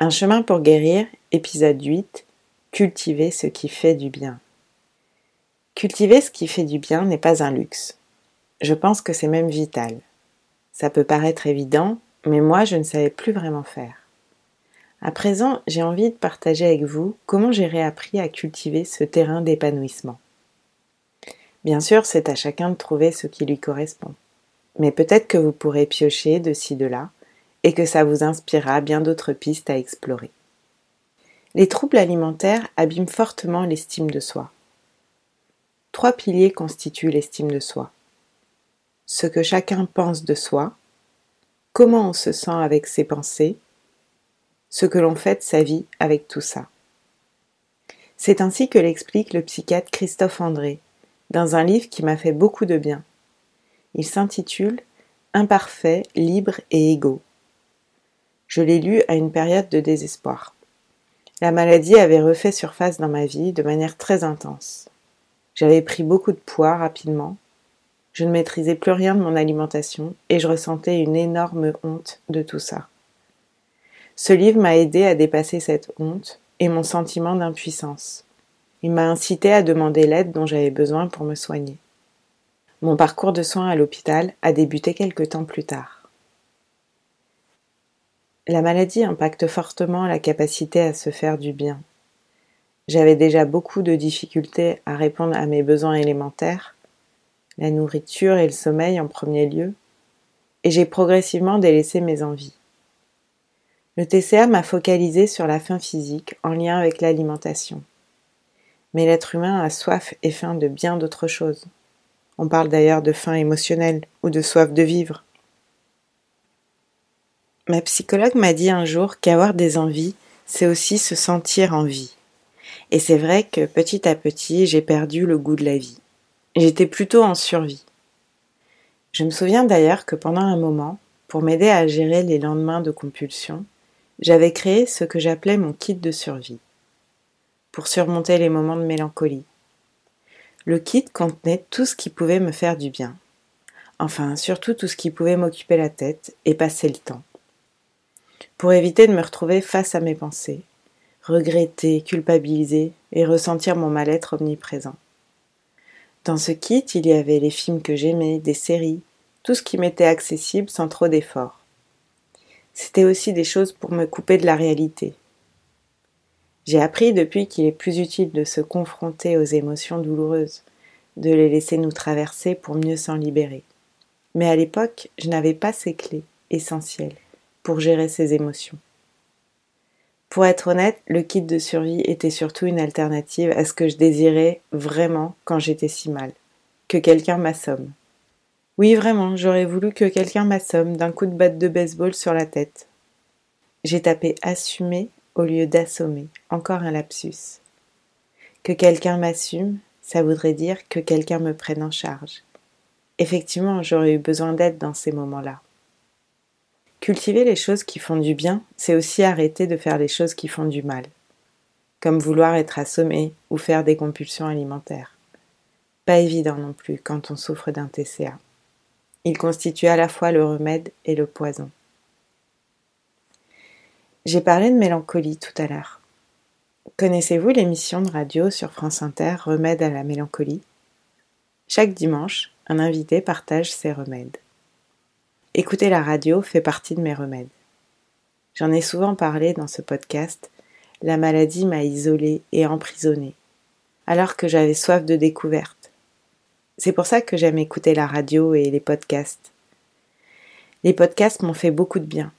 Un chemin pour guérir, épisode 8. Cultiver ce qui fait du bien. Cultiver ce qui fait du bien n'est pas un luxe. Je pense que c'est même vital. Ça peut paraître évident, mais moi je ne savais plus vraiment faire. À présent, j'ai envie de partager avec vous comment j'ai réappris à cultiver ce terrain d'épanouissement. Bien sûr, c'est à chacun de trouver ce qui lui correspond. Mais peut-être que vous pourrez piocher de ci de là et que ça vous inspirera bien d'autres pistes à explorer. Les troubles alimentaires abîment fortement l'estime de soi. Trois piliers constituent l'estime de soi. Ce que chacun pense de soi, comment on se sent avec ses pensées, ce que l'on fait de sa vie avec tout ça. C'est ainsi que l'explique le psychiatre Christophe André dans un livre qui m'a fait beaucoup de bien. Il s'intitule Imparfait, libre et égaux. Je l'ai lu à une période de désespoir. La maladie avait refait surface dans ma vie de manière très intense. J'avais pris beaucoup de poids rapidement. Je ne maîtrisais plus rien de mon alimentation et je ressentais une énorme honte de tout ça. Ce livre m'a aidé à dépasser cette honte et mon sentiment d'impuissance. Il m'a incité à demander l'aide dont j'avais besoin pour me soigner. Mon parcours de soins à l'hôpital a débuté quelque temps plus tard. La maladie impacte fortement la capacité à se faire du bien. J'avais déjà beaucoup de difficultés à répondre à mes besoins élémentaires, la nourriture et le sommeil en premier lieu, et j'ai progressivement délaissé mes envies. Le TCA m'a focalisé sur la faim physique en lien avec l'alimentation. Mais l'être humain a soif et faim de bien d'autres choses. On parle d'ailleurs de faim émotionnelle ou de soif de vivre. Ma psychologue m'a dit un jour qu'avoir des envies, c'est aussi se sentir en vie. Et c'est vrai que petit à petit, j'ai perdu le goût de la vie. J'étais plutôt en survie. Je me souviens d'ailleurs que pendant un moment, pour m'aider à gérer les lendemains de compulsion, j'avais créé ce que j'appelais mon kit de survie, pour surmonter les moments de mélancolie. Le kit contenait tout ce qui pouvait me faire du bien, enfin surtout tout ce qui pouvait m'occuper la tête et passer le temps pour éviter de me retrouver face à mes pensées, regretter, culpabiliser et ressentir mon mal-être omniprésent. Dans ce kit, il y avait les films que j'aimais, des séries, tout ce qui m'était accessible sans trop d'efforts. C'était aussi des choses pour me couper de la réalité. J'ai appris depuis qu'il est plus utile de se confronter aux émotions douloureuses, de les laisser nous traverser pour mieux s'en libérer. Mais à l'époque, je n'avais pas ces clés essentielles pour gérer ses émotions. Pour être honnête, le kit de survie était surtout une alternative à ce que je désirais vraiment quand j'étais si mal. Que quelqu'un m'assomme. Oui, vraiment, j'aurais voulu que quelqu'un m'assomme d'un coup de batte de baseball sur la tête. J'ai tapé assumer au lieu d'assommer. Encore un lapsus. Que quelqu'un m'assume, ça voudrait dire que quelqu'un me prenne en charge. Effectivement, j'aurais eu besoin d'aide dans ces moments-là. Cultiver les choses qui font du bien, c'est aussi arrêter de faire les choses qui font du mal, comme vouloir être assommé ou faire des compulsions alimentaires. Pas évident non plus quand on souffre d'un TCA. Il constitue à la fois le remède et le poison. J'ai parlé de mélancolie tout à l'heure. Connaissez-vous l'émission de radio sur France Inter Remède à la mélancolie? Chaque dimanche, un invité partage ses remèdes. Écouter la radio fait partie de mes remèdes. J'en ai souvent parlé dans ce podcast. La maladie m'a isolée et emprisonnée, alors que j'avais soif de découverte. C'est pour ça que j'aime écouter la radio et les podcasts. Les podcasts m'ont fait beaucoup de bien.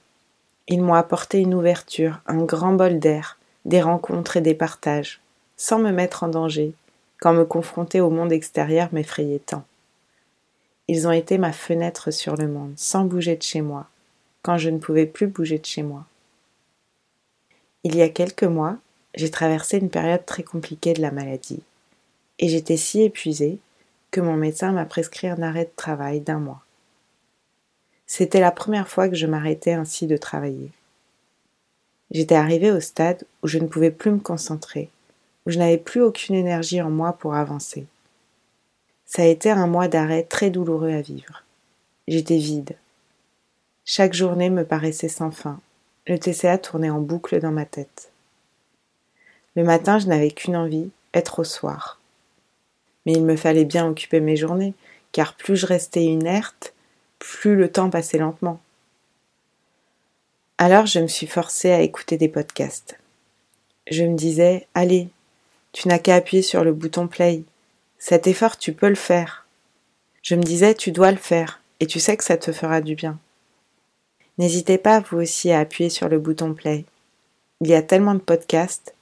Ils m'ont apporté une ouverture, un grand bol d'air, des rencontres et des partages, sans me mettre en danger, quand me confronter au monde extérieur m'effrayait tant. Ils ont été ma fenêtre sur le monde, sans bouger de chez moi, quand je ne pouvais plus bouger de chez moi. Il y a quelques mois, j'ai traversé une période très compliquée de la maladie, et j'étais si épuisée que mon médecin m'a prescrit un arrêt de travail d'un mois. C'était la première fois que je m'arrêtais ainsi de travailler. J'étais arrivée au stade où je ne pouvais plus me concentrer, où je n'avais plus aucune énergie en moi pour avancer. Ça a été un mois d'arrêt très douloureux à vivre. J'étais vide. Chaque journée me paraissait sans fin, le TCA tournait en boucle dans ma tête. Le matin, je n'avais qu'une envie, être au soir. Mais il me fallait bien occuper mes journées, car plus je restais inerte, plus le temps passait lentement. Alors je me suis forcée à écouter des podcasts. Je me disais, allez, tu n'as qu'à appuyer sur le bouton play. Cet effort, tu peux le faire. Je me disais, tu dois le faire, et tu sais que ça te fera du bien. N'hésitez pas, vous aussi, à appuyer sur le bouton play. Il y a tellement de podcasts,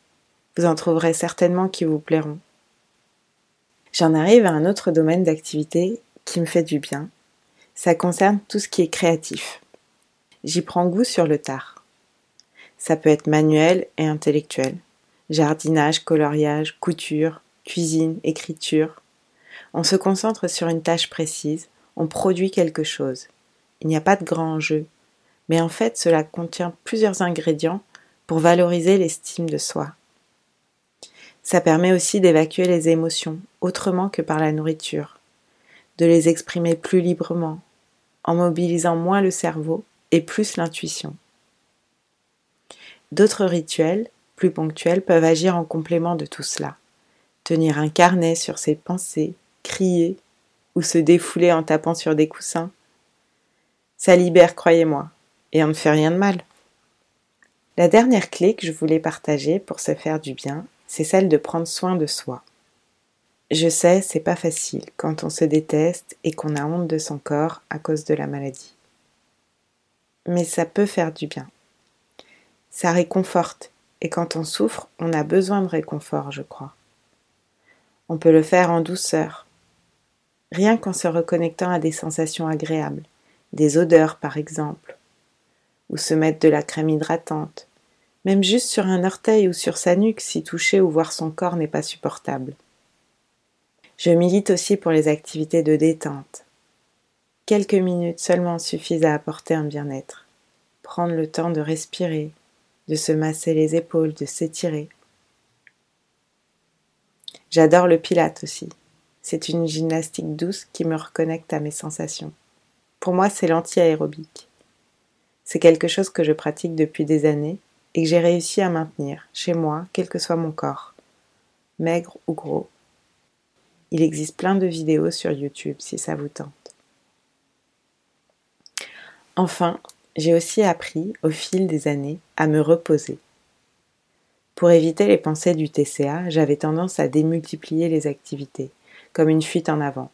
vous en trouverez certainement qui vous plairont. J'en arrive à un autre domaine d'activité qui me fait du bien. Ça concerne tout ce qui est créatif. J'y prends goût sur le tard. Ça peut être manuel et intellectuel. Jardinage, coloriage, couture, cuisine, écriture. On se concentre sur une tâche précise, on produit quelque chose. Il n'y a pas de grand enjeu, mais en fait cela contient plusieurs ingrédients pour valoriser l'estime de soi. Ça permet aussi d'évacuer les émotions autrement que par la nourriture, de les exprimer plus librement, en mobilisant moins le cerveau et plus l'intuition. D'autres rituels, plus ponctuels, peuvent agir en complément de tout cela. Tenir un carnet sur ses pensées, crier ou se défouler en tapant sur des coussins. Ça libère, croyez-moi, et on ne fait rien de mal. La dernière clé que je voulais partager pour se faire du bien, c'est celle de prendre soin de soi. Je sais, c'est pas facile quand on se déteste et qu'on a honte de son corps à cause de la maladie mais ça peut faire du bien. Ça réconforte, et quand on souffre, on a besoin de réconfort, je crois. On peut le faire en douceur, rien qu'en se reconnectant à des sensations agréables, des odeurs par exemple, ou se mettre de la crème hydratante, même juste sur un orteil ou sur sa nuque si toucher ou voir son corps n'est pas supportable. Je milite aussi pour les activités de détente, Quelques minutes seulement suffisent à apporter un bien-être. Prendre le temps de respirer, de se masser les épaules, de s'étirer. J'adore le pilate aussi. C'est une gymnastique douce qui me reconnecte à mes sensations. Pour moi, c'est l'anti-aérobique. C'est quelque chose que je pratique depuis des années et que j'ai réussi à maintenir chez moi, quel que soit mon corps, maigre ou gros. Il existe plein de vidéos sur YouTube si ça vous tente. Enfin, j'ai aussi appris, au fil des années, à me reposer. Pour éviter les pensées du TCA, j'avais tendance à démultiplier les activités, comme une fuite en avant.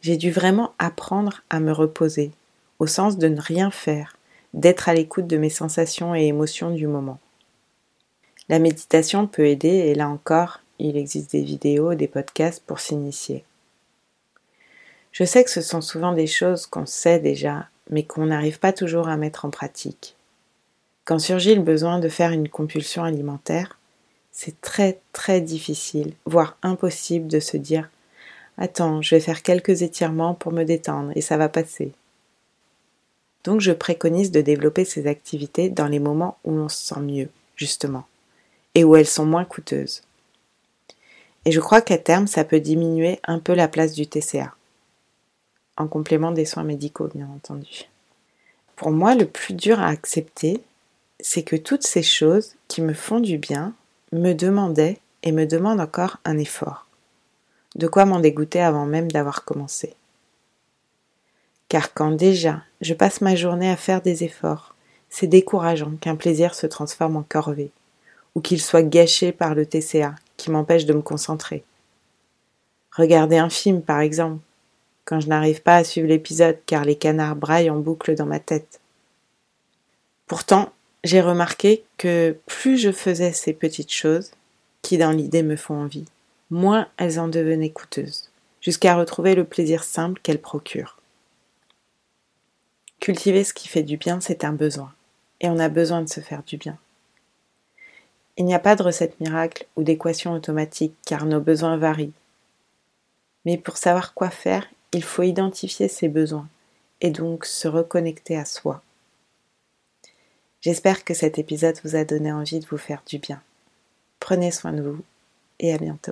J'ai dû vraiment apprendre à me reposer, au sens de ne rien faire, d'être à l'écoute de mes sensations et émotions du moment. La méditation peut aider et là encore, il existe des vidéos, des podcasts pour s'initier. Je sais que ce sont souvent des choses qu'on sait déjà mais qu'on n'arrive pas toujours à mettre en pratique. Quand surgit le besoin de faire une compulsion alimentaire, c'est très très difficile, voire impossible de se dire Attends, je vais faire quelques étirements pour me détendre et ça va passer. Donc je préconise de développer ces activités dans les moments où l'on se sent mieux, justement, et où elles sont moins coûteuses. Et je crois qu'à terme, ça peut diminuer un peu la place du TCA en complément des soins médicaux, bien entendu. Pour moi, le plus dur à accepter, c'est que toutes ces choses qui me font du bien me demandaient et me demandent encore un effort. De quoi m'en dégoûter avant même d'avoir commencé. Car quand déjà je passe ma journée à faire des efforts, c'est décourageant qu'un plaisir se transforme en corvée, ou qu'il soit gâché par le TCA qui m'empêche de me concentrer. Regarder un film, par exemple, quand je n'arrive pas à suivre l'épisode car les canards braillent en boucle dans ma tête. Pourtant, j'ai remarqué que plus je faisais ces petites choses, qui dans l'idée me font envie, moins elles en devenaient coûteuses, jusqu'à retrouver le plaisir simple qu'elles procurent. Cultiver ce qui fait du bien, c'est un besoin, et on a besoin de se faire du bien. Il n'y a pas de recette miracle ou d'équation automatique car nos besoins varient. Mais pour savoir quoi faire, il faut identifier ses besoins et donc se reconnecter à soi. J'espère que cet épisode vous a donné envie de vous faire du bien. Prenez soin de vous et à bientôt.